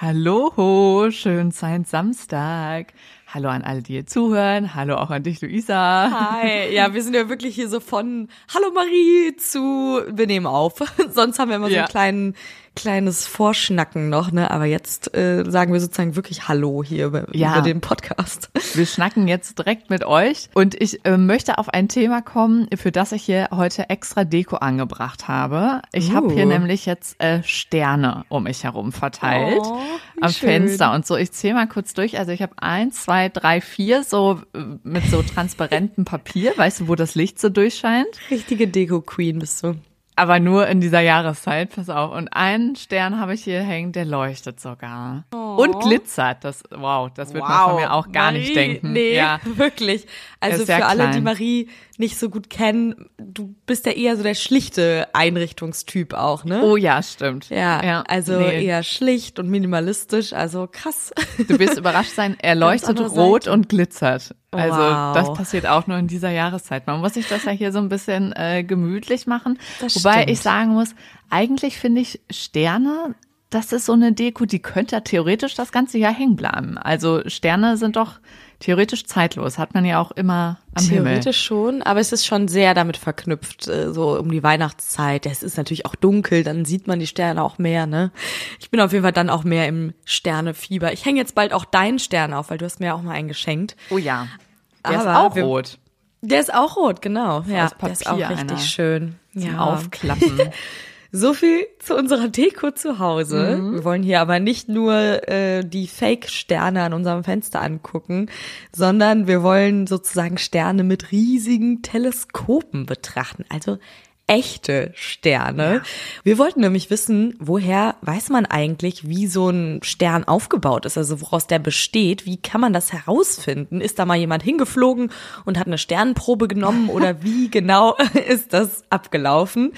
Hallo, schön sein Samstag. Hallo an alle, die hier zuhören. Hallo auch an dich, Luisa. Hi. Ja, wir sind ja wirklich hier so von Hallo Marie zu wir nehmen auf. Sonst haben wir immer so Ja. einen kleinen kleines Vorschnacken noch, ne? Aber jetzt äh, sagen wir sozusagen wirklich Hallo hier über, Ja. über den Podcast. Wir schnacken jetzt direkt mit euch und ich äh, möchte auf ein Thema kommen, für das ich hier heute extra Deko angebracht habe. Ich habe hier Uh. nämlich jetzt äh, Sterne um mich herum verteilt Oh, am schön. Fenster und so. Ich zähle mal kurz durch. Also ich habe eins, zwei, drei, vier so äh, mit so transparentem Papier, weißt du, wo das Licht so durchscheint. Richtige Deko Queen bist du. Aber nur in dieser Jahreszeit, pass auf. Und einen Stern habe ich hier hängen, der leuchtet sogar. Und glitzert. Das, wow, das wird man von mir auch gar nicht Marie, denken. Nee, Ja. wirklich. Also für alle, die klein. Marie nicht so gut kennen, du bist ja eher so der schlichte Einrichtungstyp auch, ne? Oh ja, stimmt. Ja, also nee. eher schlicht und minimalistisch, also krass. Du wirst überrascht sein, er leuchtet rot Seite. und glitzert. Also Wow. das passiert auch nur in dieser Jahreszeit. Man muss sich das ja hier so ein bisschen äh, gemütlich machen. Das Wobei stimmt. ich sagen muss, eigentlich finde ich Sterne, das ist so eine Deko, die könnte ja theoretisch das ganze Jahr hängen bleiben. Also Sterne sind doch theoretisch zeitlos, hat man ja auch immer am Himmel. Theoretisch schon, aber es ist schon sehr damit verknüpft, äh, so um die Weihnachtszeit. Es ist natürlich auch dunkel, dann sieht man die Sterne auch mehr, ne? Ich bin auf jeden Fall dann auch mehr im Sternefieber. Ich hänge jetzt bald auch deinen Stern auf, weil du hast mir ja auch mal einen geschenkt. Oh ja. Der Aber ist auch wir- rot. Der ist auch rot, genau. Ja, der ist auch richtig einer. schön. Zum Ja. Aufklappen. So viel zu unserer Deko zu Hause. Mhm. Wir wollen hier aber nicht nur äh, die Fake-Sterne an unserem Fenster angucken, sondern wir wollen sozusagen Sterne mit riesigen Teleskopen betrachten. Also echte Sterne. Wir wollten nämlich wissen, woher weiß man eigentlich, wie so ein Stern aufgebaut ist, also woraus der besteht. Wie kann man das herausfinden? Ist da mal jemand hingeflogen und hat eine Sternprobe genommen oder wie genau ist das abgelaufen?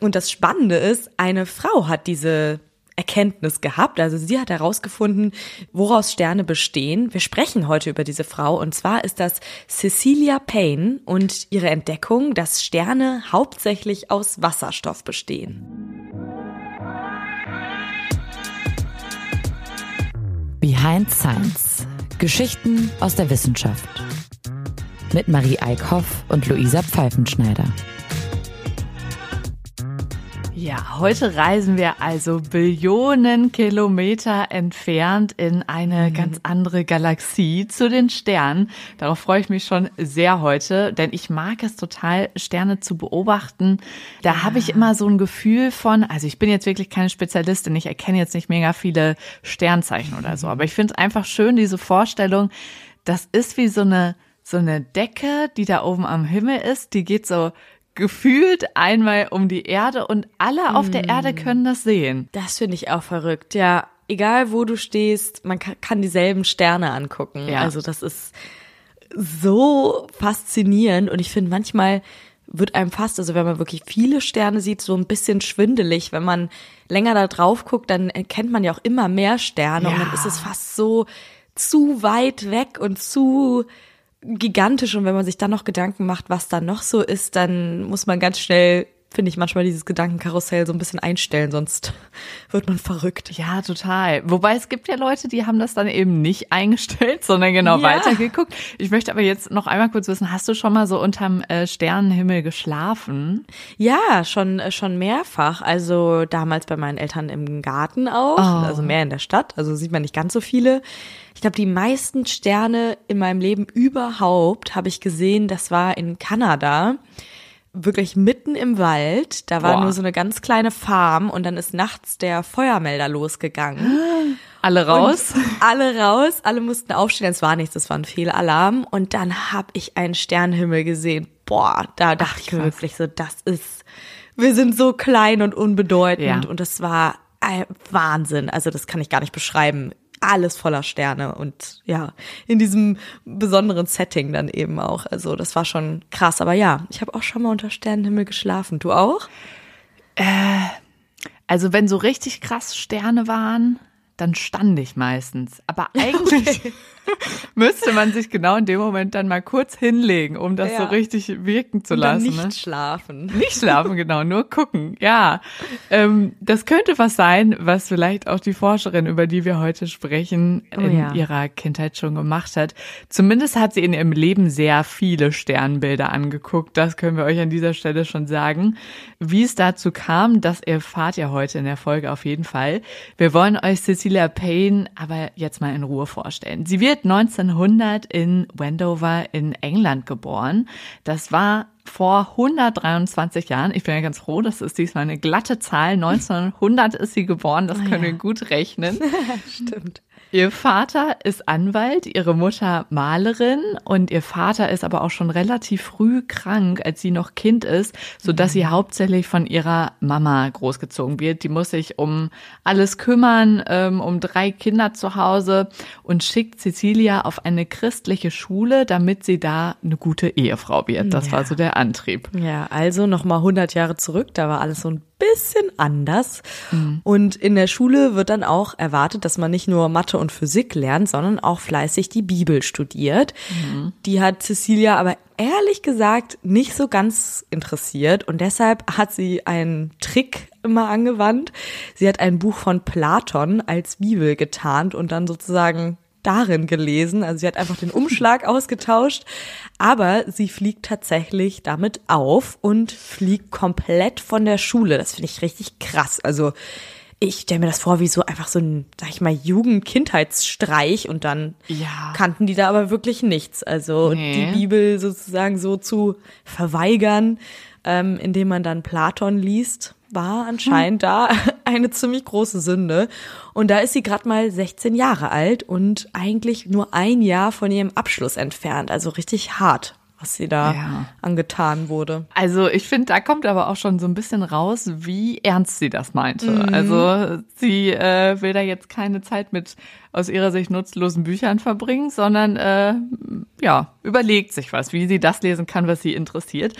Und das Spannende ist, eine Frau hat diese Erkenntnis gehabt. Also sie hat herausgefunden, woraus Sterne bestehen. Wir sprechen heute über diese Frau und zwar ist das Cecilia Payne und ihre Entdeckung, dass Sterne hauptsächlich aus Wasserstoff bestehen. Behind Science. Geschichten aus der Wissenschaft. Mit Marie Eickhoff und Luisa Pfeifenschneider. Ja, heute reisen wir also Billionen Kilometer entfernt in eine ganz andere Galaxie zu den Sternen. Darauf freue ich mich schon sehr heute, denn ich mag es total, Sterne zu beobachten. Da habe ich immer so ein Gefühl von, also ich bin jetzt wirklich keine Spezialistin, ich erkenne jetzt nicht mega viele Sternzeichen oder so, aber ich finde es einfach schön, diese Vorstellung, das ist wie so eine, so eine Decke, die da oben am Himmel ist, die geht so gefühlt einmal um die Erde und alle auf der Erde können das sehen. Das finde ich auch verrückt. Ja, egal wo du stehst, man kann, dieselben Sterne angucken. Ja. Also das ist so faszinierend und ich finde manchmal wird einem fast, also wenn man wirklich viele Sterne sieht, so ein bisschen schwindelig. Wenn man länger da drauf guckt, dann erkennt man ja auch immer mehr Sterne und Ja. dann ist es fast so zu weit weg und zu gigantisch und wenn man sich dann noch Gedanken macht, was da noch so ist, dann muss man ganz schnell, finde ich, manchmal dieses Gedankenkarussell so ein bisschen einstellen, sonst wird man verrückt. Ja, total. Wobei es gibt ja Leute, die haben das dann eben nicht eingestellt, sondern genau Ja. weitergeguckt. Ich möchte aber jetzt noch einmal kurz wissen, hast du schon mal so unterm äh, Sternenhimmel geschlafen? Ja, schon äh, schon mehrfach. Also damals bei meinen Eltern im Garten auch, also mehr in der Stadt. Also sieht man nicht ganz so viele. Ich glaube, die meisten Sterne in meinem Leben überhaupt habe ich gesehen. Das war in Kanada. Wirklich mitten im Wald. Da war Boah. nur so eine ganz kleine Farm und dann ist nachts der Feuermelder losgegangen. Alle raus? Und alle raus, alle mussten aufstehen. Es war nichts, es war ein Fehlalarm. Und dann habe ich einen Sternenhimmel gesehen. Boah, da dachte ich krass. wirklich so, das ist, wir sind so klein und unbedeutend. Ja. Und das war ein Wahnsinn. Also das kann ich gar nicht beschreiben. Alles voller Sterne und ja, in diesem besonderen Setting dann eben auch. Also das war schon krass. Aber ja, ich habe auch schon mal unter Sternenhimmel geschlafen. Du auch? Also wenn so richtig krass Sterne waren, dann stand ich meistens. Aber eigentlich, müsste man sich genau in dem Moment dann mal kurz hinlegen, um das Ja. so richtig wirken zu lassen. nicht ne? schlafen. Nicht schlafen, genau, nur gucken. Ja, ähm, das könnte was sein, was vielleicht auch die Forscherin, über die wir heute sprechen, Oh in ja. ihrer Kindheit schon gemacht hat. Zumindest hat sie in ihrem Leben sehr viele Sternbilder angeguckt. Das können wir euch an dieser Stelle schon sagen. Wie es dazu kam, das erfahrt ihr heute in der Folge auf jeden Fall. Wir wollen euch Cecilia Payne aber jetzt mal in Ruhe vorstellen. Sie wird 1900 in Wendover in England geboren. Das war vor 123 Jahren. Ich bin ja ganz froh, das ist diesmal eine glatte Zahl. 1900 ist sie geboren, das können wir gut rechnen. Stimmt. Ihr Vater ist Anwalt, ihre Mutter Malerin und ihr Vater ist aber auch schon relativ früh krank, als sie noch Kind ist, so dass sie hauptsächlich von ihrer Mama großgezogen wird. Die muss sich um alles kümmern, ähm, um drei Kinder zu Hause und schickt Cecilia auf eine christliche Schule, damit sie da eine gute Ehefrau wird. Das war so der Antrieb. Ja, also nochmal 100 Jahre zurück, da war alles so ein bisschen anders. Und in der Schule wird dann auch erwartet, dass man nicht nur Mathe und Physik lernt, sondern auch fleißig die Bibel studiert. Die hat Cecilia aber ehrlich gesagt nicht so ganz interessiert und deshalb hat sie einen Trick immer angewandt. Sie hat ein Buch von Platon als Bibel getarnt und dann sozusagen darin gelesen. Also sie hat einfach den Umschlag ausgetauscht, aber sie fliegt tatsächlich damit auf und fliegt komplett von der Schule. Das finde ich richtig krass. Also ich stelle mir das vor wie so einfach so ein, sag ich mal, Jugend-Kindheitsstreich und dann Ja. kannten die da aber wirklich nichts. Also Nee. die Bibel sozusagen so zu verweigern, ähm, indem man dann Platon liest, war anscheinend da eine ziemlich große Sünde. Und da ist sie gerade mal 16 Jahre alt und eigentlich nur ein Jahr von ihrem Abschluss entfernt. Also richtig hart, was sie da Ja. angetan wurde. Also ich finde, da kommt aber auch schon so ein bisschen raus, wie ernst sie das meinte. Also sie äh, will da jetzt keine Zeit mit aus ihrer Sicht nutzlosen Büchern verbringen, sondern äh, ja, überlegt sich was, wie sie das lesen kann, was sie interessiert.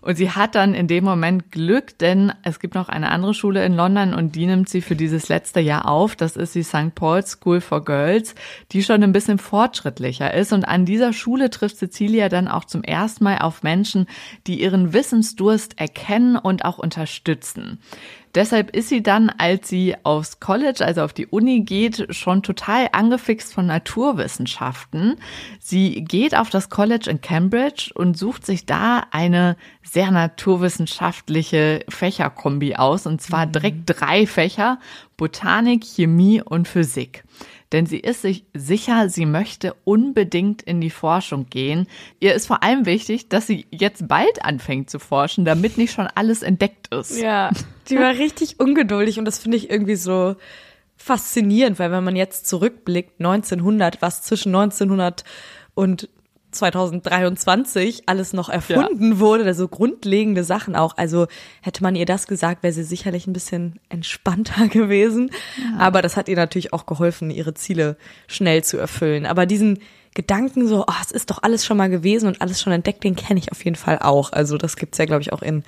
Und sie hat dann in dem Moment Glück, denn es gibt noch eine andere Schule in London und die nimmt sie für dieses letzte Jahr auf. Das ist die St. Paul's School for Girls, die schon ein bisschen fortschrittlicher ist. Und an dieser Schule trifft Cecilia dann auch zum ersten Mal auf Menschen, die ihren Wissensdurst erkennen und auch unterstützen. Deshalb ist sie dann, als sie aufs College, also auf die Uni geht, schon total angefixt von Naturwissenschaften. Sie geht auf das College in Cambridge und sucht sich da eine sehr naturwissenschaftliche Fächerkombi aus, und zwar direkt drei Fächer, Botanik, Chemie und Physik. Denn sie ist sich sicher, sie möchte unbedingt in die Forschung gehen. Ihr ist vor allem wichtig, dass sie jetzt bald anfängt zu forschen, damit nicht schon alles entdeckt ist. Ja, die war richtig ungeduldig und das finde ich irgendwie so faszinierend, weil wenn man jetzt zurückblickt, 1900, was zwischen 1900 und 2023 alles noch erfunden wurde, also grundlegende Sachen auch. Also hätte man ihr das gesagt, wäre sie sicherlich ein bisschen entspannter gewesen. Aber das hat ihr natürlich auch geholfen, ihre Ziele schnell zu erfüllen. Aber diesen Gedanken so, oh, es ist doch alles schon mal gewesen und alles schon entdeckt, den kenne ich auf jeden Fall auch. Also das gibt's ja, glaube ich, auch in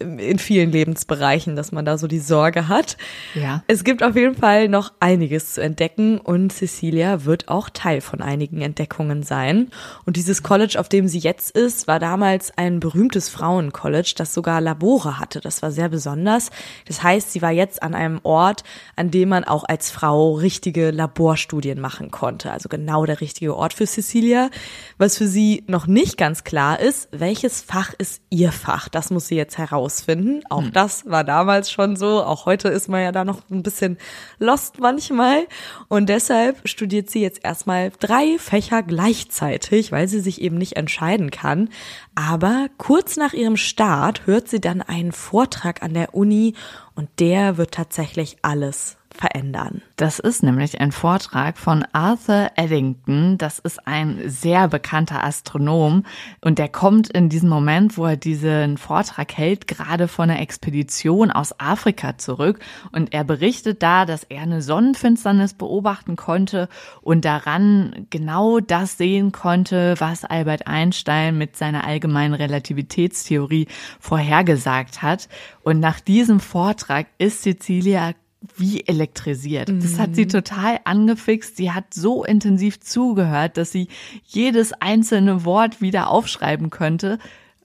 in vielen Lebensbereichen, dass man da so die Sorge hat. Ja. Es gibt auf jeden Fall noch einiges zu entdecken und Cecilia wird auch Teil von einigen Entdeckungen sein. Und dieses College, auf dem sie jetzt ist, war damals ein berühmtes Frauencollege, das sogar Labore hatte. Das war sehr besonders. Das heißt, sie war jetzt an einem Ort, an dem man auch als Frau richtige Laborstudien machen konnte. Also genau der richtige Ort für Cecilia. Was für sie noch nicht ganz klar ist, welches Fach ist ihr Fach? Das muss sie jetzt herausfinden. Auch das war damals schon so. Auch heute ist man ja da noch ein bisschen lost manchmal. Und deshalb studiert sie jetzt erstmal drei Fächer gleichzeitig, weil sie sich eben nicht entscheiden kann. Aber kurz nach ihrem Start hört sie dann einen Vortrag an der Uni und der wird tatsächlich alles verändern. Das ist nämlich ein Vortrag von Arthur Eddington. Das ist ein sehr bekannter Astronom und der kommt in diesem Moment, wo er diesen Vortrag hält, gerade von einer Expedition aus Afrika zurück und er berichtet da, dass er eine Sonnenfinsternis beobachten konnte und daran genau das sehen konnte, was Albert Einstein mit seiner allgemeinen Relativitätstheorie vorhergesagt hat. Und nach diesem Vortrag ist Cecilia wie elektrisiert. Das hat sie total angefixt. Sie hat so intensiv zugehört, dass sie jedes einzelne Wort wieder aufschreiben könnte.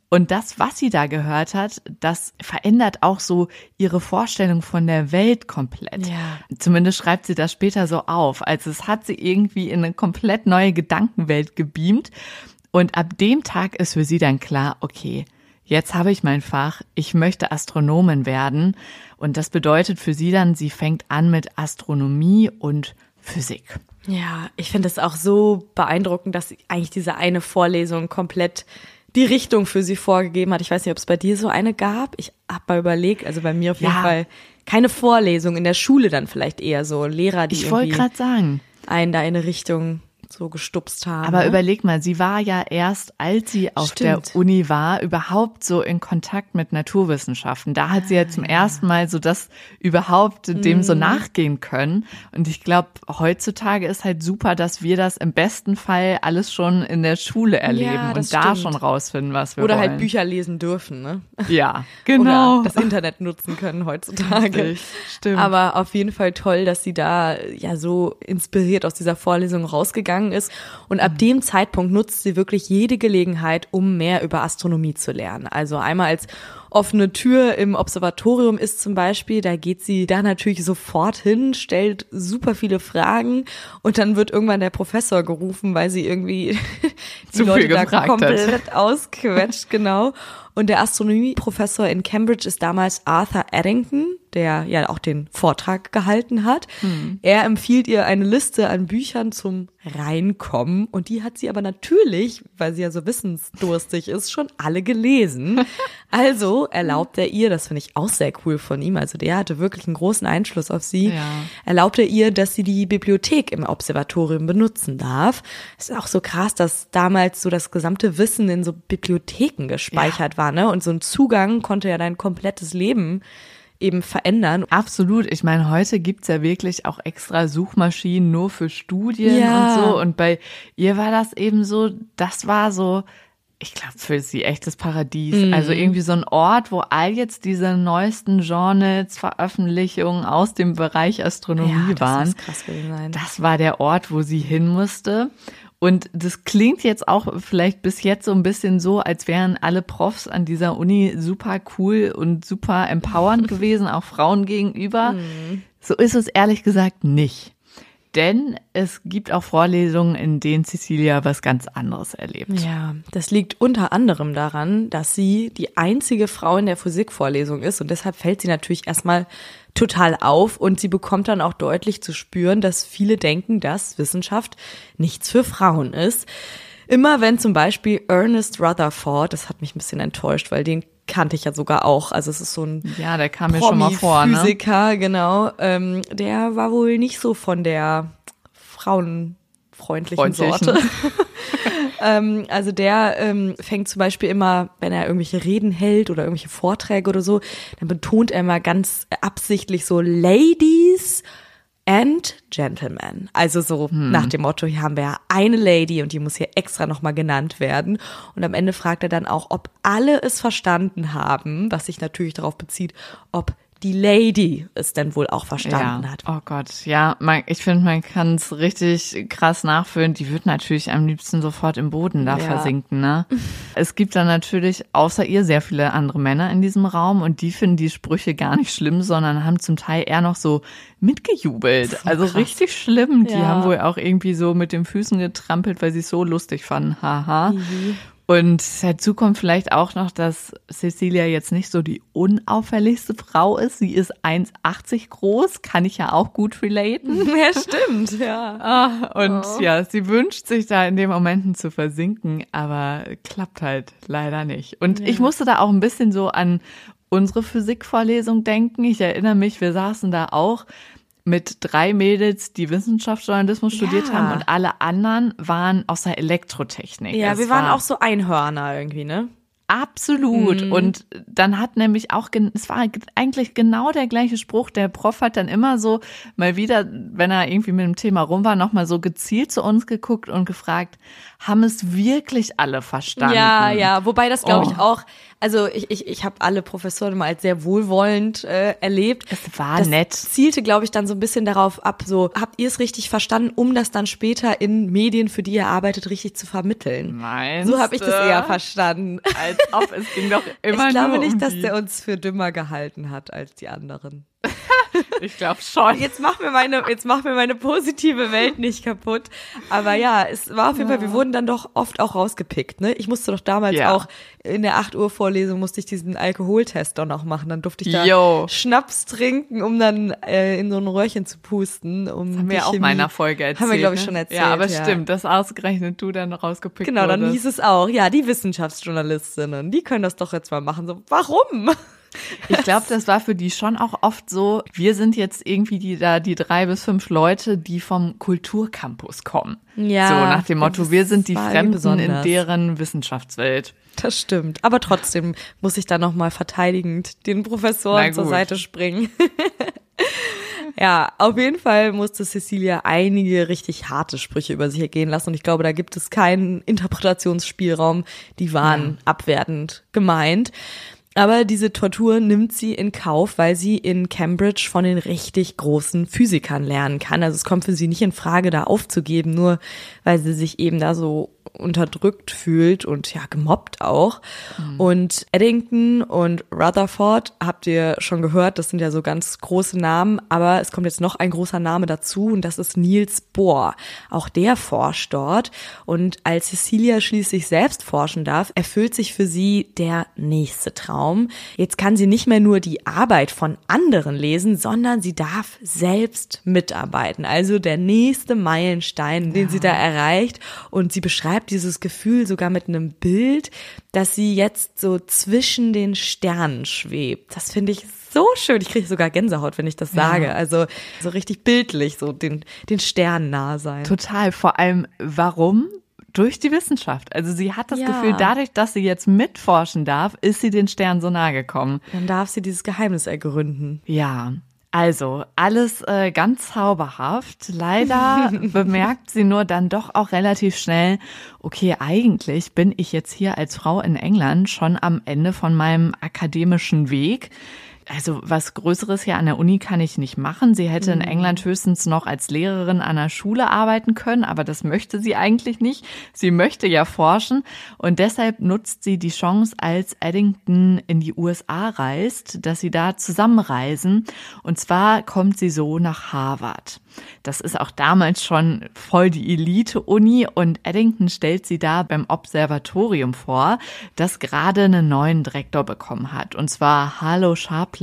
Und das, was sie da gehört hat, das verändert auch so ihre Vorstellung von der Welt komplett. Ja. Zumindest schreibt sie das später so auf. Also es hat sie irgendwie in eine komplett neue Gedankenwelt gebeamt. Und ab dem Tag ist für sie dann klar, okay, jetzt habe ich mein Fach, ich möchte Astronomin werden. Und das bedeutet für sie dann, sie fängt an mit Astronomie und Physik. Ja, ich finde es auch so beeindruckend, dass eigentlich diese eine Vorlesung komplett die Richtung für sie vorgegeben hat. Ich weiß nicht, ob es bei dir so eine gab. Ich habe mal überlegt, also bei mir auf jeden Ja. Fall keine Vorlesung, in der Schule dann vielleicht eher so Lehrer, die Ich wollte gerade sagen, einen da in eine Richtung so gestupst haben. Aber ne? überleg mal, sie war ja erst, als sie auf Stimmt. der Uni war, überhaupt so in Kontakt mit Naturwissenschaften. Da hat sie ja zum ersten Mal so das überhaupt dem Mhm. so nachgehen können. Und ich glaube, heutzutage ist halt super, dass wir das im besten Fall alles schon in der Schule erleben das und da stimmt. schon rausfinden, was wir Oder wollen. halt Bücher lesen dürfen, ne? Ja, genau. Oder das Internet nutzen können heutzutage. Richtig, stimmt. Aber auf jeden Fall toll, dass sie da ja so inspiriert aus dieser Vorlesung rausgegangen ist. Und ab dem Zeitpunkt nutzt sie wirklich jede Gelegenheit, um mehr über Astronomie zu lernen. Also einmal als offene Tür im Observatorium ist zum Beispiel, da geht sie da natürlich sofort hin, stellt super viele Fragen und dann wird irgendwann der Professor gerufen, weil sie irgendwie die Zu Leute da gefragt hat. komplett ausquetscht, genau. Und der Astronomieprofessor in Cambridge ist damals Arthur Eddington, der ja auch den Vortrag gehalten hat. Er empfiehlt ihr eine Liste an Büchern zum Reinkommen und die hat sie aber natürlich, weil sie ja so wissensdurstig ist, schon alle gelesen. Also erlaubt er ihr, das finde ich auch sehr cool von ihm, also der hatte wirklich einen großen Einfluss auf sie, Ja. erlaubt er ihr, dass sie die Bibliothek im Observatorium benutzen darf. Es ist auch so krass, dass damals so das gesamte Wissen in so Bibliotheken gespeichert war, ne? Und so ein Zugang konnte ja dein komplettes Leben eben verändern. Absolut. Ich meine, heute gibt's ja wirklich auch extra Suchmaschinen nur für Studien Ja. und so. Und bei ihr war das eben so, das war so, ich glaube, für sie echtes Paradies. Mhm. Also irgendwie so ein Ort, wo all jetzt diese neuesten Journals, Veröffentlichungen aus dem Bereich Astronomie das waren. muss krass gewesen sein. Das war der Ort, wo sie hin musste. Und das klingt jetzt auch vielleicht bis jetzt so ein bisschen so, als wären alle Profs an dieser Uni super cool und super empowernd gewesen, auch Frauen gegenüber. So ist es ehrlich gesagt nicht. Denn es gibt auch Vorlesungen, in denen Cecilia was ganz anderes erlebt. Ja, das liegt unter anderem daran, dass sie die einzige Frau in der Physikvorlesung ist und deshalb fällt sie natürlich erstmal total auf und sie bekommt dann auch deutlich zu spüren, dass viele denken, dass Wissenschaft nichts für Frauen ist. Immer wenn zum Beispiel Ernest Rutherford, das hat mich ein bisschen enttäuscht, weil den kannte ich ja sogar auch, also es ist so ein Ja, der kam mir schon mal vor. Ne? Physiker, genau. Ähm, der war wohl nicht so von der frauenfreundlichen Freundlichen. Sorte. ähm, also der ähm, fängt zum Beispiel immer, wenn er irgendwelche Reden hält oder irgendwelche Vorträge oder so, dann betont er immer ganz absichtlich so Ladies and Gentlemen. Also so Hm. nach dem Motto, hier haben wir ja eine Lady und die muss hier extra nochmal genannt werden. Und am Ende fragt er dann auch, ob alle es verstanden haben, was sich natürlich darauf bezieht, ob die Lady es denn wohl auch verstanden ja. hat. Oh Gott, ja, man, ich finde, man kann es richtig krass nachfühlen. Die wird natürlich am liebsten sofort im Boden da Ja. versinken, ne? Es gibt dann natürlich außer ihr sehr viele andere Männer in diesem Raum und die finden die Sprüche gar nicht schlimm, sondern haben zum Teil eher noch so mitgejubelt. Also richtig schlimm. Die Ja. haben wohl auch irgendwie so mit den Füßen getrampelt, weil sie es so lustig fanden. Haha. Und dazu kommt vielleicht auch noch, dass Cecilia jetzt nicht so die unauffälligste Frau ist. Sie ist 1,80 groß, kann ich ja auch gut relaten. Ja, stimmt, ja. Ah, und ja, sie wünscht sich da in den Momenten zu versinken, aber klappt halt leider nicht. Und ich musste da auch ein bisschen so an unsere Physikvorlesung denken. Ich erinnere mich, wir saßen da auch mit drei Mädels, die Wissenschaftsjournalismus studiert Ja. haben und alle anderen waren aus der Elektrotechnik. Ja, Es wir waren war- auch so Einhörner irgendwie, ne? Absolut. Mhm. Und dann hat nämlich auch, es war eigentlich genau der gleiche Spruch. Der Prof hat dann immer so mal wieder, wenn er irgendwie mit dem Thema rum war, nochmal so gezielt zu uns geguckt und gefragt, haben es wirklich alle verstanden? Ja, ja, wobei das glaube ich Oh. auch Also ich, ich, ich habe alle Professoren mal als sehr wohlwollend äh, erlebt. Es war das nett. zielte, glaube ich, dann so ein bisschen darauf ab, so habt ihr es richtig verstanden, um das dann später in Medien, für die ihr arbeitet, richtig zu vermitteln. Meinst So habe ich das eher verstanden. Als ob es ging doch immer Ich glaube nur nicht, um dass der uns für dümmer gehalten hat als die anderen. Ich glaube schon. Jetzt mach mir meine, jetzt mach mir meine positive Welt nicht kaputt. Aber ja, es war auf jeden Fall, wir wurden dann doch oft auch rausgepickt, ne? Ich musste doch damals Ja. auch in der 8 Uhr Vorlesung musste ich diesen Alkoholtest doch noch machen. Dann durfte ich da Jo. Schnaps trinken, um dann äh, in so ein Röhrchen zu pusten. Um haben die wir auch in meiner Folge erzählt. Haben wir, glaube ich, ne? schon erzählt. Ja, aber stimmt, dass ausgerechnet du dann rausgepickt Genau, dann wurdest. hieß es auch, ja, die Wissenschaftsjournalistinnen, die können das doch jetzt mal machen. So, warum? Ich glaube, das war für die schon auch oft so, wir sind jetzt irgendwie die da die drei bis fünf Leute, die vom Kulturcampus kommen. Ja, So nach dem Motto, wir sind die Fremden in deren Wissenschaftswelt. Das stimmt. Aber trotzdem muss ich da nochmal verteidigend den Professoren zur. Seite springen. ja, auf jeden Fall musste Cecilia einige richtig harte Sprüche über sich ergehen lassen. Und ich glaube, da gibt es keinen Interpretationsspielraum. Die waren abwertend gemeint. Aber diese Tortur nimmt sie in Kauf, weil sie in Cambridge von den richtig großen Physikern lernen kann. Also es kommt für sie nicht in Frage, da aufzugeben, nur weil sie sich eben da so unterdrückt fühlt und ja, gemobbt auch. Und Eddington und Rutherford habt ihr schon gehört, das sind ja so ganz große Namen, aber es kommt jetzt noch ein großer Name dazu und das ist Niels Bohr. Auch der forscht dort und als Cecilia schließlich selbst forschen darf, erfüllt sich für sie der nächste Traum. Jetzt kann sie nicht mehr nur die Arbeit von anderen lesen, sondern sie darf selbst mitarbeiten. Also der nächste Meilenstein, den sie da erreicht und sie beschreibt dieses Gefühl sogar mit einem Bild, dass sie jetzt so zwischen den Sternen schwebt. Das finde ich so schön. Ich kriege sogar Gänsehaut, wenn ich das sage. Also so richtig bildlich, so den, den Sternen nahe sein. Total. Vor allem, warum? Durch die Wissenschaft. Also sie hat das Ja. Gefühl, dadurch, dass sie jetzt mitforschen darf, ist sie den Sternen so nahe gekommen. Dann darf sie dieses Geheimnis ergründen. Ja, also alles äh, ganz zauberhaft. Leider bemerkt sie nur dann doch auch relativ schnell, okay, eigentlich bin ich jetzt hier als Frau in England schon am Ende von meinem akademischen Weg. Also was Größeres hier an der Uni kann ich nicht machen. Sie hätte in England höchstens noch als Lehrerin an der Schule arbeiten können, aber das möchte sie eigentlich nicht. Sie möchte ja forschen und deshalb nutzt sie die Chance, als Eddington in die USA reist, dass sie da zusammenreisen. Und zwar kommt sie so nach Harvard. Das ist auch damals schon voll die Elite-Uni und Eddington stellt sie da beim Observatorium vor, das gerade einen neuen Direktor bekommen hat. Und zwar Harlow Sharpley.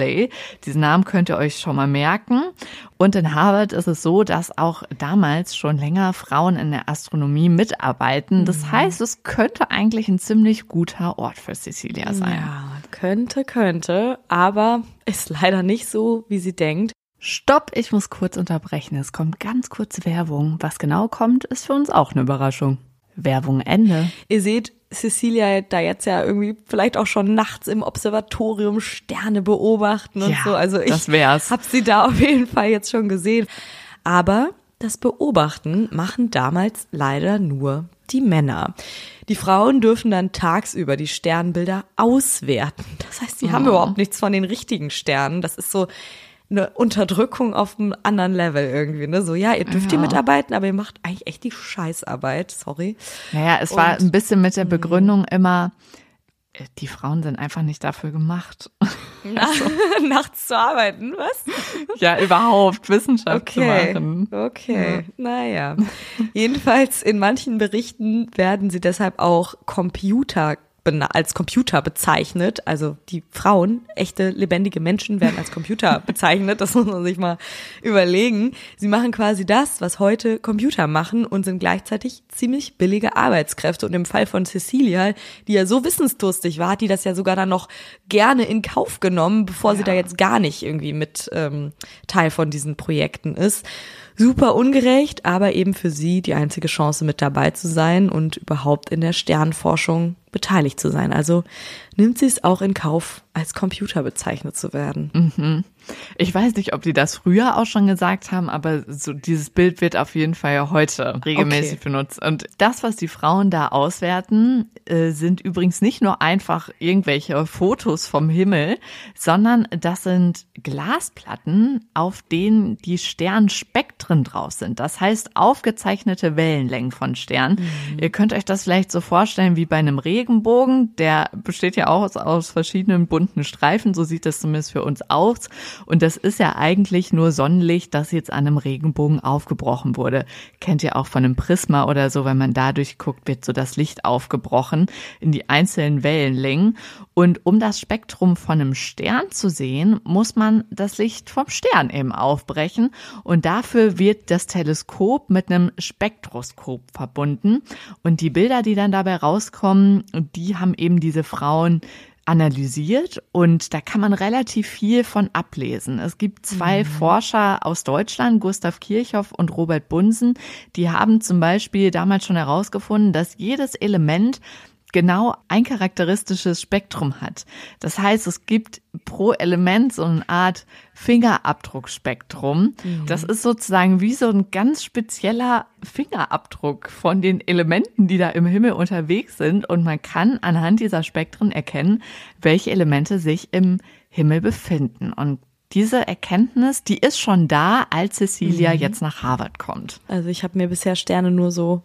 Diesen Namen könnt ihr euch schon mal merken. Und in Harvard ist es so, dass auch damals schon länger Frauen in der Astronomie mitarbeiten. Das heißt, es könnte eigentlich ein ziemlich guter Ort für Cecilia sein. Ja, könnte, könnte, aber ist leider nicht so, wie sie denkt. Stopp, ich muss kurz unterbrechen. Es kommt ganz kurz Werbung. Was genau kommt, ist für uns auch eine Überraschung. Werbung Ende. Ihr seht Cecilia da jetzt ja irgendwie vielleicht auch schon nachts im Observatorium Sterne beobachten und Ja, so. Also ich das wär's. habe sie da auf jeden Fall jetzt schon gesehen. Aber das Beobachten machen damals leider nur die Männer. Die Frauen dürfen dann tagsüber die Sternbilder auswerten. Das heißt, sie haben Oh. überhaupt nichts von den richtigen Sternen. Das ist so eine Unterdrückung auf einem anderen Level irgendwie, ne? So, ja, ihr dürft hier Ja. mitarbeiten, aber ihr macht eigentlich echt die Scheißarbeit, sorry. Naja, es war Und- ein bisschen mit der Begründung immer, äh, die Frauen sind einfach nicht dafür gemacht. Nachts zu arbeiten, was? ja, überhaupt Wissenschaft Okay, zu machen. okay, naja. Jedenfalls in manchen Berichten werden sie deshalb auch Computer als Computer bezeichnet. Also die Frauen, echte lebendige Menschen werden als Computer bezeichnet. Das muss man sich mal überlegen. Sie machen quasi das, was heute Computer machen und sind gleichzeitig ziemlich billige Arbeitskräfte. Und im Fall von Cecilia, die ja so wissensdurstig war, hat die das ja sogar dann noch gerne in Kauf genommen, bevor sie da jetzt gar nicht irgendwie mit ähm, Teil von diesen Projekten ist. Super ungerecht, aber eben für sie die einzige Chance mit dabei zu sein und überhaupt in der Sternforschung beteiligt zu sein. Also nimmt sie es auch in Kauf, als Computer bezeichnet zu werden. Ich weiß nicht, ob die das früher auch schon gesagt haben, aber so dieses Bild wird auf jeden Fall ja heute regelmäßig okay. benutzt. Und das, was die Frauen da auswerten, äh, sind übrigens nicht nur einfach irgendwelche Fotos vom Himmel, sondern das sind Glasplatten, auf denen die Sternspektren drauf sind. Das heißt aufgezeichnete Wellenlängen von Sternen. Mhm. Ihr könnt euch das vielleicht so vorstellen wie bei einem Regenbogen. Der besteht ja auch aus, aus verschiedenen bunten Streifen. So sieht das zumindest für uns aus. Und das ist ja eigentlich nur Sonnenlicht, das jetzt an einem Regenbogen aufgebrochen wurde. Kennt ihr auch von einem Prisma oder so, wenn man dadurch guckt, wird so das Licht aufgebrochen in die einzelnen Wellenlängen. Und um das Spektrum von einem Stern zu sehen, muss man das Licht vom Stern eben aufbrechen. Und dafür wird das Teleskop mit einem Spektroskop verbunden. Und die Bilder, die dann dabei rauskommen, die haben eben diese Frauen analysiert und da kann man relativ viel von ablesen. Es gibt zwei mhm. Forscher aus Deutschland, Gustav Kirchhoff und Robert Bunsen, die haben zum Beispiel damals schon herausgefunden, dass jedes Element genau ein charakteristisches Spektrum hat. Das heißt, es gibt pro Element so eine Art Fingerabdruckspektrum. Mhm. Das ist sozusagen wie so ein ganz spezieller Fingerabdruck von den Elementen, die da im Himmel unterwegs sind. Und man kann anhand dieser Spektren erkennen, welche Elemente sich im Himmel befinden. Und diese Erkenntnis, die ist schon da, als Cecilia mhm. jetzt nach Harvard kommt. Also ich habe mir bisher Sterne nur so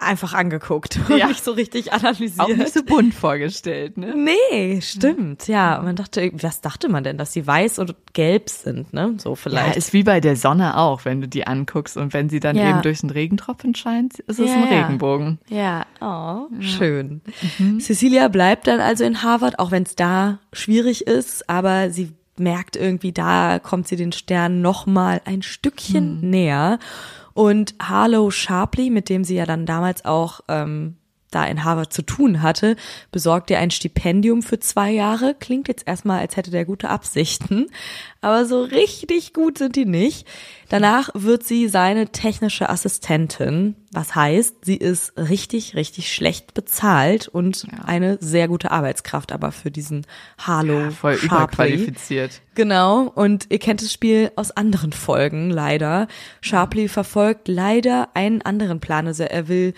einfach angeguckt und ja. nicht so richtig analysiert. Auch nicht so bunt vorgestellt, ne? Nee, stimmt, ja. Man dachte, was dachte man denn, dass sie weiß und gelb sind, ne? So vielleicht. Ja, ist wie bei der Sonne auch, wenn du die anguckst und wenn sie dann ja. eben durch einen Regentropfen scheint, ist es ja, ein Regenbogen. Ja, oh, schön. Mhm. Cecilia bleibt dann also in Harvard, auch wenn es da schwierig ist, aber sie merkt irgendwie, da kommt sie den Sternen noch mal ein Stückchen mhm. näher. Und Harlow Sharpley, mit dem sie ja dann damals auch ähm, da in Harvard zu tun hatte, besorgt ihr ein Stipendium für zwei Jahre. Klingt jetzt erstmal, als hätte der gute Absichten, aber so richtig gut sind die nicht. Danach wird sie seine technische Assistentin, was heißt, sie ist richtig, richtig schlecht bezahlt und ja. eine sehr gute Arbeitskraft, aber für diesen Harlow ja, voll Sharpley. überqualifiziert. Genau, und ihr kennt das Spiel aus anderen Folgen, leider. Sharpley verfolgt leider einen anderen Plan, also er will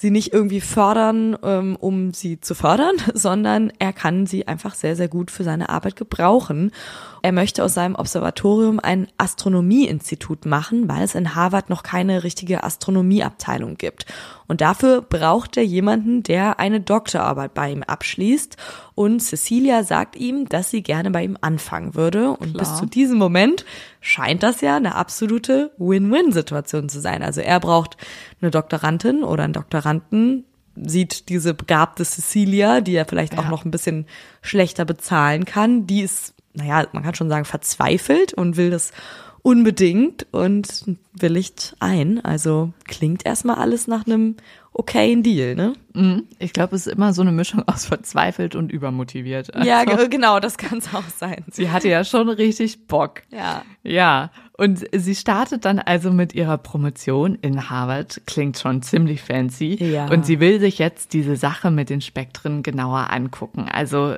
sie nicht irgendwie fördern, ähm, um sie zu fördern, sondern er kann sie einfach sehr, sehr gut für seine Arbeit gebrauchen. Er möchte aus seinem Observatorium ein Astronomieinstitut machen, weil es in Harvard noch keine richtige Astronomieabteilung gibt. Und dafür braucht er jemanden, der eine Doktorarbeit bei ihm abschließt. Und Cecilia sagt ihm, dass sie gerne bei ihm anfangen würde. Und Klar. bis zu diesem Moment scheint das ja eine absolute Win-Win-Situation zu sein. Also er braucht eine Doktorandin oder einen Doktoranden, sieht diese begabte Cecilia, die er vielleicht ja. auch noch ein bisschen schlechter bezahlen kann, die ist, naja, man kann schon sagen, verzweifelt und will das unbedingt und willigt ein. Also klingt erstmal alles nach einem okayen Deal, ne? Mhm. Ich glaube, es ist immer so eine Mischung aus verzweifelt und übermotiviert. Also, ja, genau, das kann es auch sein. Sie hatte ja schon richtig Bock. Ja. Ja. Und sie startet dann also mit ihrer Promotion in Harvard. Klingt schon ziemlich fancy. Ja. Und sie will sich jetzt diese Sache mit den Spektren genauer angucken. Also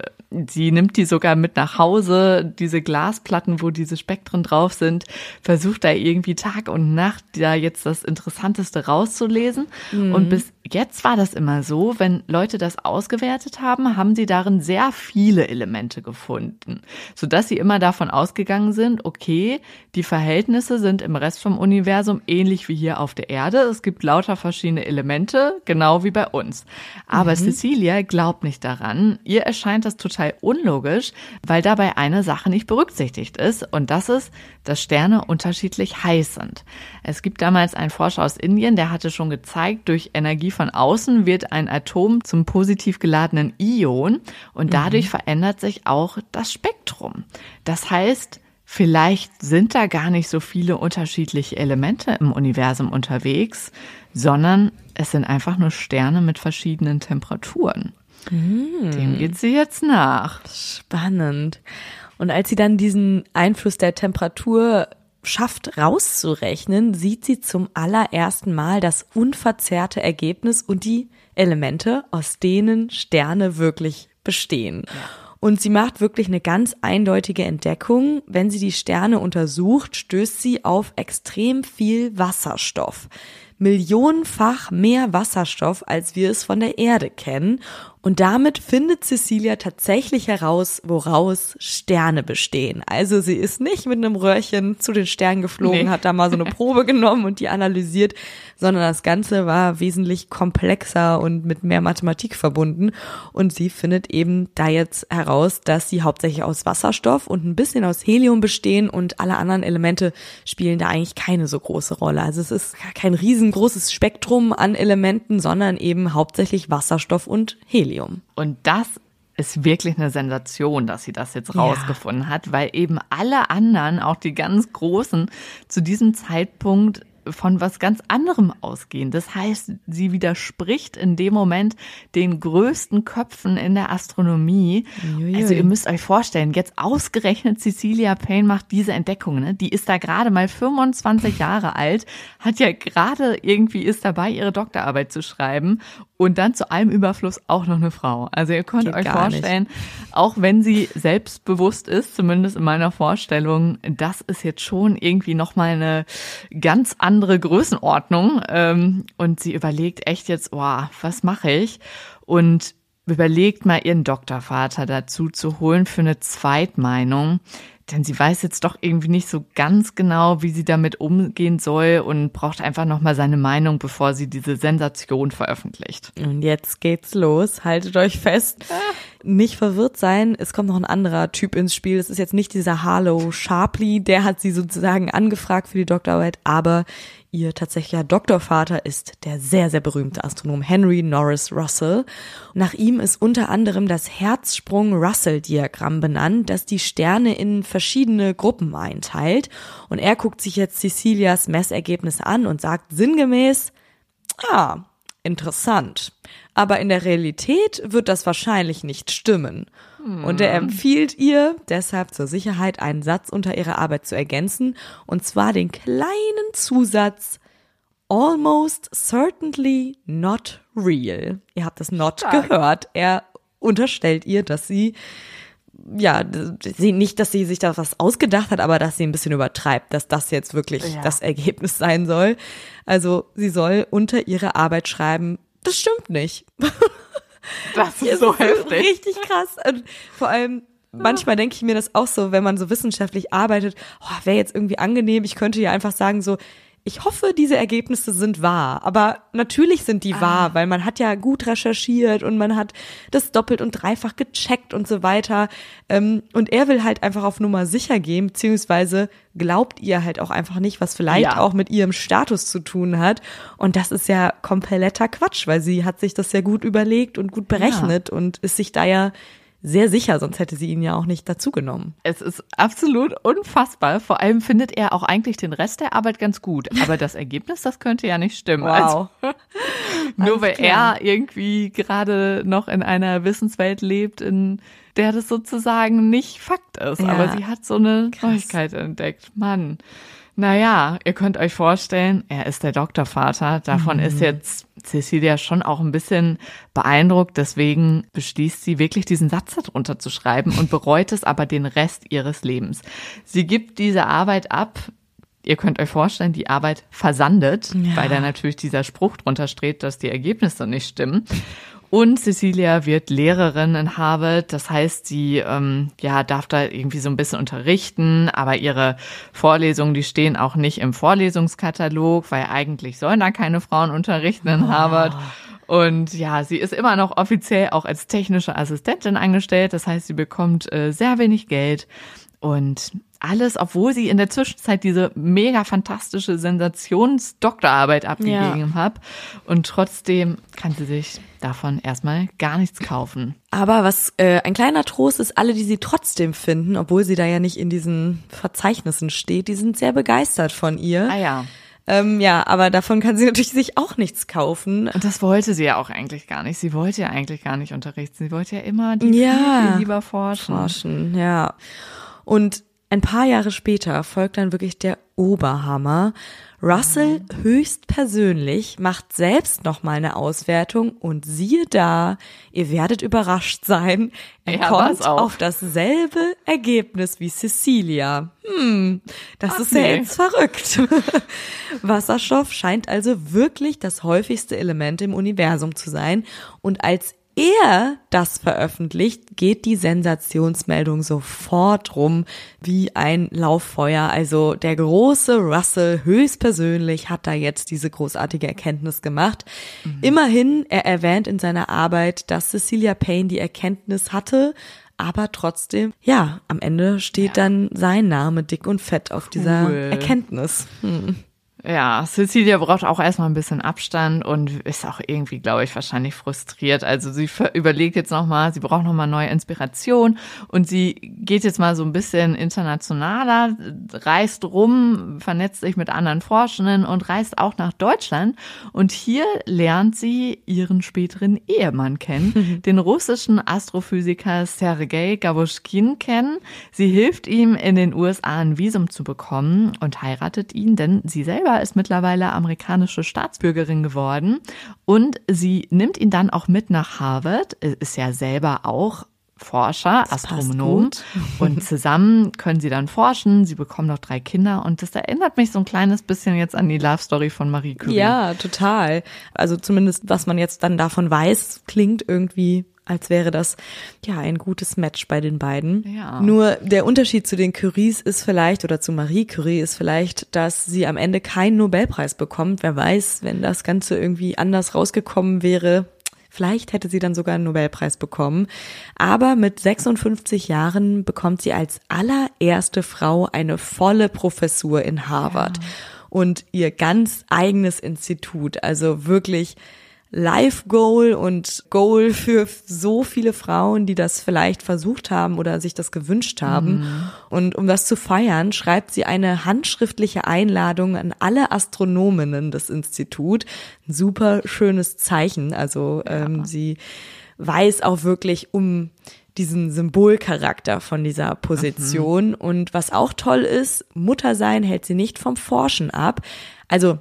sie nimmt die sogar mit nach Hause, diese Glasplatten, wo diese Spektren drauf sind, versucht da irgendwie Tag und Nacht da jetzt das Interessanteste rauszulesen. Mhm. Und bis jetzt war das immer so, wenn Leute das ausgewertet haben, haben sie darin sehr viele Elemente gefunden, sodass sie immer davon ausgegangen sind, okay, die Verhältnisse sind im Rest vom Universum ähnlich wie hier auf der Erde. Es gibt lauter verschiedene Elemente, genau wie bei uns. Aber mhm. Cecilia glaubt nicht daran. Ihr erscheint das total unlogisch, weil dabei eine Sache nicht berücksichtigt ist. Und das ist, dass Sterne unterschiedlich heiß sind. Es gibt damals einen Forscher aus Indien, der hatte schon gezeigt, durch Energie von außen wird ein Atom zum positiv geladenen Ion und dadurch mhm. verändert sich auch das Spektrum. Das heißt, vielleicht sind da gar nicht so viele unterschiedliche Elemente im Universum unterwegs, sondern es sind einfach nur Sterne mit verschiedenen Temperaturen. Mhm. Dem geht sie jetzt nach. Spannend. Und als sie dann diesen Einfluss der Temperatur schafft rauszurechnen, sieht sie zum allerersten Mal das unverzerrte Ergebnis und die Elemente, aus denen Sterne wirklich bestehen. Und sie macht wirklich eine ganz eindeutige Entdeckung. Wenn sie die Sterne untersucht, stößt sie auf extrem viel Wasserstoff millionenfach mehr Wasserstoff, als wir es von der Erde kennen. Und damit findet Cecilia tatsächlich heraus, woraus Sterne bestehen. Also sie ist nicht mit einem Röhrchen zu den Sternen geflogen, nee. hat da mal so eine Probe genommen und die analysiert, sondern das Ganze war wesentlich komplexer und mit mehr Mathematik verbunden. Und sie findet eben da jetzt heraus, dass sie hauptsächlich aus Wasserstoff und ein bisschen aus Helium bestehen und alle anderen Elemente spielen da eigentlich keine so große Rolle. Also es ist kein riesengroßes Spektrum an Elementen, sondern eben hauptsächlich Wasserstoff und Helium. Helium. Und das ist wirklich eine Sensation, dass sie das jetzt rausgefunden ja. hat, weil eben alle anderen, auch die ganz Großen, zu diesem Zeitpunkt von was ganz anderem ausgehen. Das heißt, sie widerspricht in dem Moment den größten Köpfen in der Astronomie. Uiui. Also ihr müsst euch vorstellen, jetzt ausgerechnet Cecilia Payne macht diese Entdeckung. Ne? Die ist da gerade mal 25 Jahre alt, hat ja gerade irgendwie ist dabei, ihre Doktorarbeit zu schreiben und dann zu allem Überfluss auch noch eine Frau. Also ihr könnt Geht euch vorstellen, nicht. auch wenn sie selbstbewusst ist, zumindest in meiner Vorstellung, das ist jetzt schon irgendwie nochmal eine ganz andere Größenordnung. Ähm, und sie überlegt echt jetzt, oh, was mache ich? Und überlegt mal ihren Doktorvater dazu zu holen für eine Zweitmeinung denn sie weiß jetzt doch irgendwie nicht so ganz genau, wie sie damit umgehen soll und braucht einfach nochmal seine Meinung, bevor sie diese Sensation veröffentlicht. Und jetzt geht's los. Haltet euch fest. Nicht verwirrt sein. Es kommt noch ein anderer Typ ins Spiel. Es ist jetzt nicht dieser Harlow Sharpley. Der hat sie sozusagen angefragt für die Doktorarbeit, aber Ihr tatsächlicher Doktorvater ist der sehr, sehr berühmte Astronom Henry Norris Russell. Nach ihm ist unter anderem das Herzsprung-Russell-Diagramm benannt, das die Sterne in verschiedene Gruppen einteilt. Und er guckt sich jetzt Cecilias Messergebnisse an und sagt sinngemäß, ah, interessant. Aber in der Realität wird das wahrscheinlich nicht stimmen. Und er empfiehlt ihr deshalb zur Sicherheit einen Satz unter ihrer Arbeit zu ergänzen, und zwar den kleinen Zusatz almost certainly not real. Ihr habt das not Stark. gehört. Er unterstellt ihr, dass sie ja, sie, nicht, dass sie sich da was ausgedacht hat, aber dass sie ein bisschen übertreibt, dass das jetzt wirklich ja. das Ergebnis sein soll. Also sie soll unter ihre Arbeit schreiben, das stimmt nicht. Das ist so heftig. Richtig krass. Und vor allem, manchmal denke ich mir das auch so, wenn man so wissenschaftlich arbeitet, oh, wäre jetzt irgendwie angenehm, ich könnte ja einfach sagen so, ich hoffe, diese Ergebnisse sind wahr. Aber natürlich sind die ah. wahr, weil man hat ja gut recherchiert und man hat das doppelt und dreifach gecheckt und so weiter. Ähm, und er will halt einfach auf Nummer sicher gehen, beziehungsweise glaubt ihr halt auch einfach nicht, was vielleicht ja. auch mit ihrem Status zu tun hat. Und das ist ja kompletter Quatsch, weil sie hat sich das ja gut überlegt und gut berechnet ja. und ist sich da ja sehr sicher, sonst hätte sie ihn ja auch nicht dazugenommen. Es ist absolut unfassbar. Vor allem findet er auch eigentlich den Rest der Arbeit ganz gut. Aber das Ergebnis, das könnte ja nicht stimmen. Wow. Also, nur weil klar. er irgendwie gerade noch in einer Wissenswelt lebt, in der das sozusagen nicht Fakt ist. Ja. Aber sie hat so eine Krass. Neuigkeit entdeckt. Mann. Naja, ihr könnt euch vorstellen, er ist der Doktorvater. Davon mhm. ist jetzt Cecilia schon auch ein bisschen beeindruckt. Deswegen beschließt sie wirklich diesen Satz darunter zu schreiben und bereut es aber den Rest ihres Lebens. Sie gibt diese Arbeit ab. Ihr könnt euch vorstellen, die Arbeit versandet, ja. weil da natürlich dieser Spruch drunter steht, dass die Ergebnisse nicht stimmen. Und Cecilia wird Lehrerin in Harvard. Das heißt, sie ähm, ja, darf da irgendwie so ein bisschen unterrichten, aber ihre Vorlesungen, die stehen auch nicht im Vorlesungskatalog, weil eigentlich sollen da keine Frauen unterrichten in Harvard. Und ja, sie ist immer noch offiziell auch als technische Assistentin angestellt. Das heißt, sie bekommt äh, sehr wenig Geld. Und alles, obwohl sie in der Zwischenzeit diese mega fantastische Sensationsdoktorarbeit abgegeben ja. hat. Und trotzdem kann sie sich davon erstmal gar nichts kaufen. Aber was äh, ein kleiner Trost ist, alle, die sie trotzdem finden, obwohl sie da ja nicht in diesen Verzeichnissen steht, die sind sehr begeistert von ihr. Ah ja. Ähm, ja, aber davon kann sie natürlich sich auch nichts kaufen. Und das wollte sie ja auch eigentlich gar nicht. Sie wollte ja eigentlich gar nicht unterrichten. Sie wollte ja immer die ja, viel lieber forschen. Forschen, ja. Und ein paar Jahre später folgt dann wirklich der Oberhammer. Russell höchstpersönlich macht selbst noch mal eine Auswertung und siehe da, ihr werdet überrascht sein, er Ja, kommt auf dasselbe Ergebnis wie Cecilia. Hm, das Ach ist ja nee. jetzt verrückt. Wasserstoff scheint also wirklich das häufigste Element im Universum zu sein und als er das veröffentlicht, geht die Sensationsmeldung sofort rum wie ein Lauffeuer. Also der große Russell höchstpersönlich hat da jetzt diese großartige Erkenntnis gemacht. Immerhin, er erwähnt in seiner Arbeit, dass Cecilia Payne die Erkenntnis hatte, aber trotzdem, ja, am Ende steht dann sein Name dick und fett auf dieser Cool. Erkenntnis. Ja, Cecilia braucht auch erstmal ein bisschen Abstand und ist auch irgendwie, glaube ich, wahrscheinlich frustriert. Also sie überlegt jetzt nochmal, sie braucht nochmal neue Inspiration und sie geht jetzt mal so ein bisschen internationaler, reist rum, vernetzt sich mit anderen Forschenden und reist auch nach Deutschland. Und hier lernt sie ihren späteren Ehemann kennen, den russischen Astrophysiker Sergei Gabuschkin kennen. Sie hilft ihm in den USA ein Visum zu bekommen und heiratet ihn, denn sie selber ist mittlerweile amerikanische Staatsbürgerin geworden und sie nimmt ihn dann auch mit nach Harvard, ist ja selber auch Forscher, passt Astronom und zusammen können sie dann forschen. Sie bekommen noch drei Kinder und das erinnert mich so ein kleines bisschen jetzt an die Love Story von Marie Curie. Ja, total. Also zumindest, was man jetzt dann davon weiß, klingt irgendwie, als wäre das ja ein gutes Match bei den beiden. Ja. Nur der Unterschied zu den Curies ist vielleicht, oder zu Marie Curie ist vielleicht, dass sie am Ende keinen Nobelpreis bekommt. Wer weiß, wenn das Ganze irgendwie anders rausgekommen wäre, Vielleicht hätte sie dann sogar einen Nobelpreis bekommen. Aber mit 56 Jahren bekommt sie als allererste Frau eine volle Professur in Harvard und ihr ganz eigenes Institut. Also wirklich Life Goal und Goal für so viele Frauen, die das vielleicht versucht haben oder sich das gewünscht haben. Und um das zu feiern, schreibt sie eine handschriftliche Einladung an alle Astronominnen des Instituts. Ein super schönes Zeichen. Also ähm, sie weiß auch wirklich um diesen Symbolcharakter von dieser Position. Und was auch toll ist, Mutter sein hält sie nicht vom Forschen ab. Also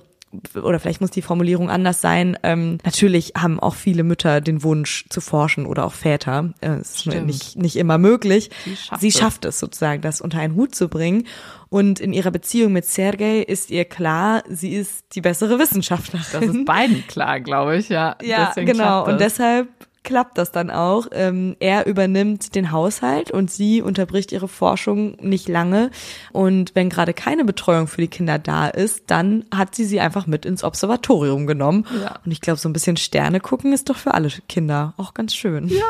oder vielleicht muss die Formulierung anders sein. Ähm, natürlich haben auch viele Mütter den Wunsch zu forschen oder auch Väter. Äh, Es ist nur Stimmt. nicht, nicht immer möglich. Sie schafft Sie es. schafft es sozusagen, das unter einen Hut zu bringen. Und in ihrer Beziehung mit Sergei ist ihr klar, sie ist die bessere Wissenschaftlerin. Das ist beiden klar, glaube ich, ja. Ja, Deswegen genau. Und deshalb klappt das dann auch. Ähm, er übernimmt den Haushalt und sie unterbricht ihre Forschung nicht lange. Und wenn gerade keine Betreuung für die Kinder da ist, dann hat sie sie einfach mit ins Observatorium genommen. Ja. Und ich glaube, so ein bisschen Sterne gucken ist doch für alle Kinder auch ganz schön.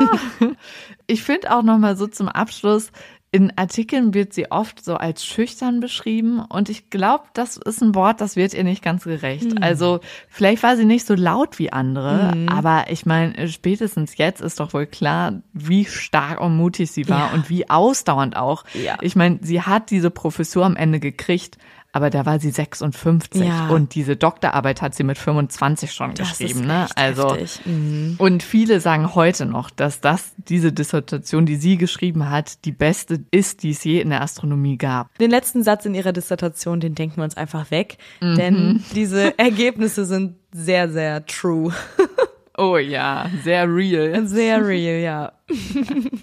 Ich finde auch noch mal so zum Abschluss, in Artikeln wird sie oft so als schüchtern beschrieben und ich glaube, das ist ein Wort, das wird ihr nicht ganz gerecht. Also vielleicht war sie nicht so laut wie andere, aber ich meine, spätestens jetzt ist doch wohl klar, wie stark und mutig sie war Ja. und wie ausdauernd auch. Ja. Ich meine, sie hat diese Professur am Ende gekriegt. Aber da war sie 56 Ja. und diese Doktorarbeit hat sie mit 25 schon Das geschrieben. Ne? Also. Mhm. und viele sagen heute noch, dass das, diese Dissertation, die sie geschrieben hat, die beste ist, die es je in der Astronomie gab. Den letzten Satz in ihrer Dissertation, den denken wir uns einfach weg, Mhm. denn diese Ergebnisse sind sehr, sehr true. Oh ja, sehr real. Sehr real, ja.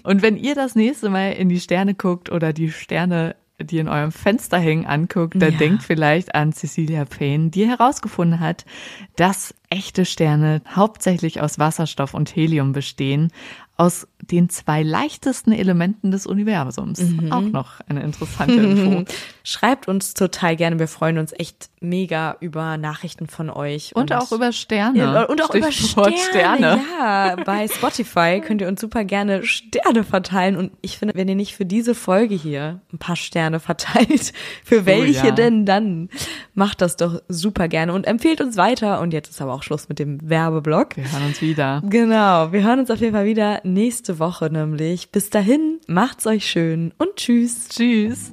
Und wenn ihr das nächste Mal in die Sterne guckt oder die Sterne, die in eurem Fenster hängen, anguckt, dann Ja. denkt vielleicht an Cecilia Payne, die herausgefunden hat, dass echte Sterne hauptsächlich aus Wasserstoff und Helium bestehen, aus den zwei leichtesten Elementen des Universums. Mhm. Auch noch eine interessante Info. Schreibt uns total gerne. Wir freuen uns echt mega über Nachrichten von euch. Und, auch über Sterne. Und auch über Stichwort Sterne. Ja, bei Spotify könnt ihr uns super gerne Sterne verteilen. Und ich finde, wenn ihr nicht für diese Folge hier ein paar Sterne verteilt, für welche ja. denn dann? Macht das doch super gerne und empfehlt uns weiter. Und jetzt ist aber auch Schluss mit dem Werbeblock. Wir hören uns wieder. Genau, wir hören uns auf jeden Fall wieder nächste Woche nämlich. Bis dahin, macht's euch schön und tschüss. Tschüss.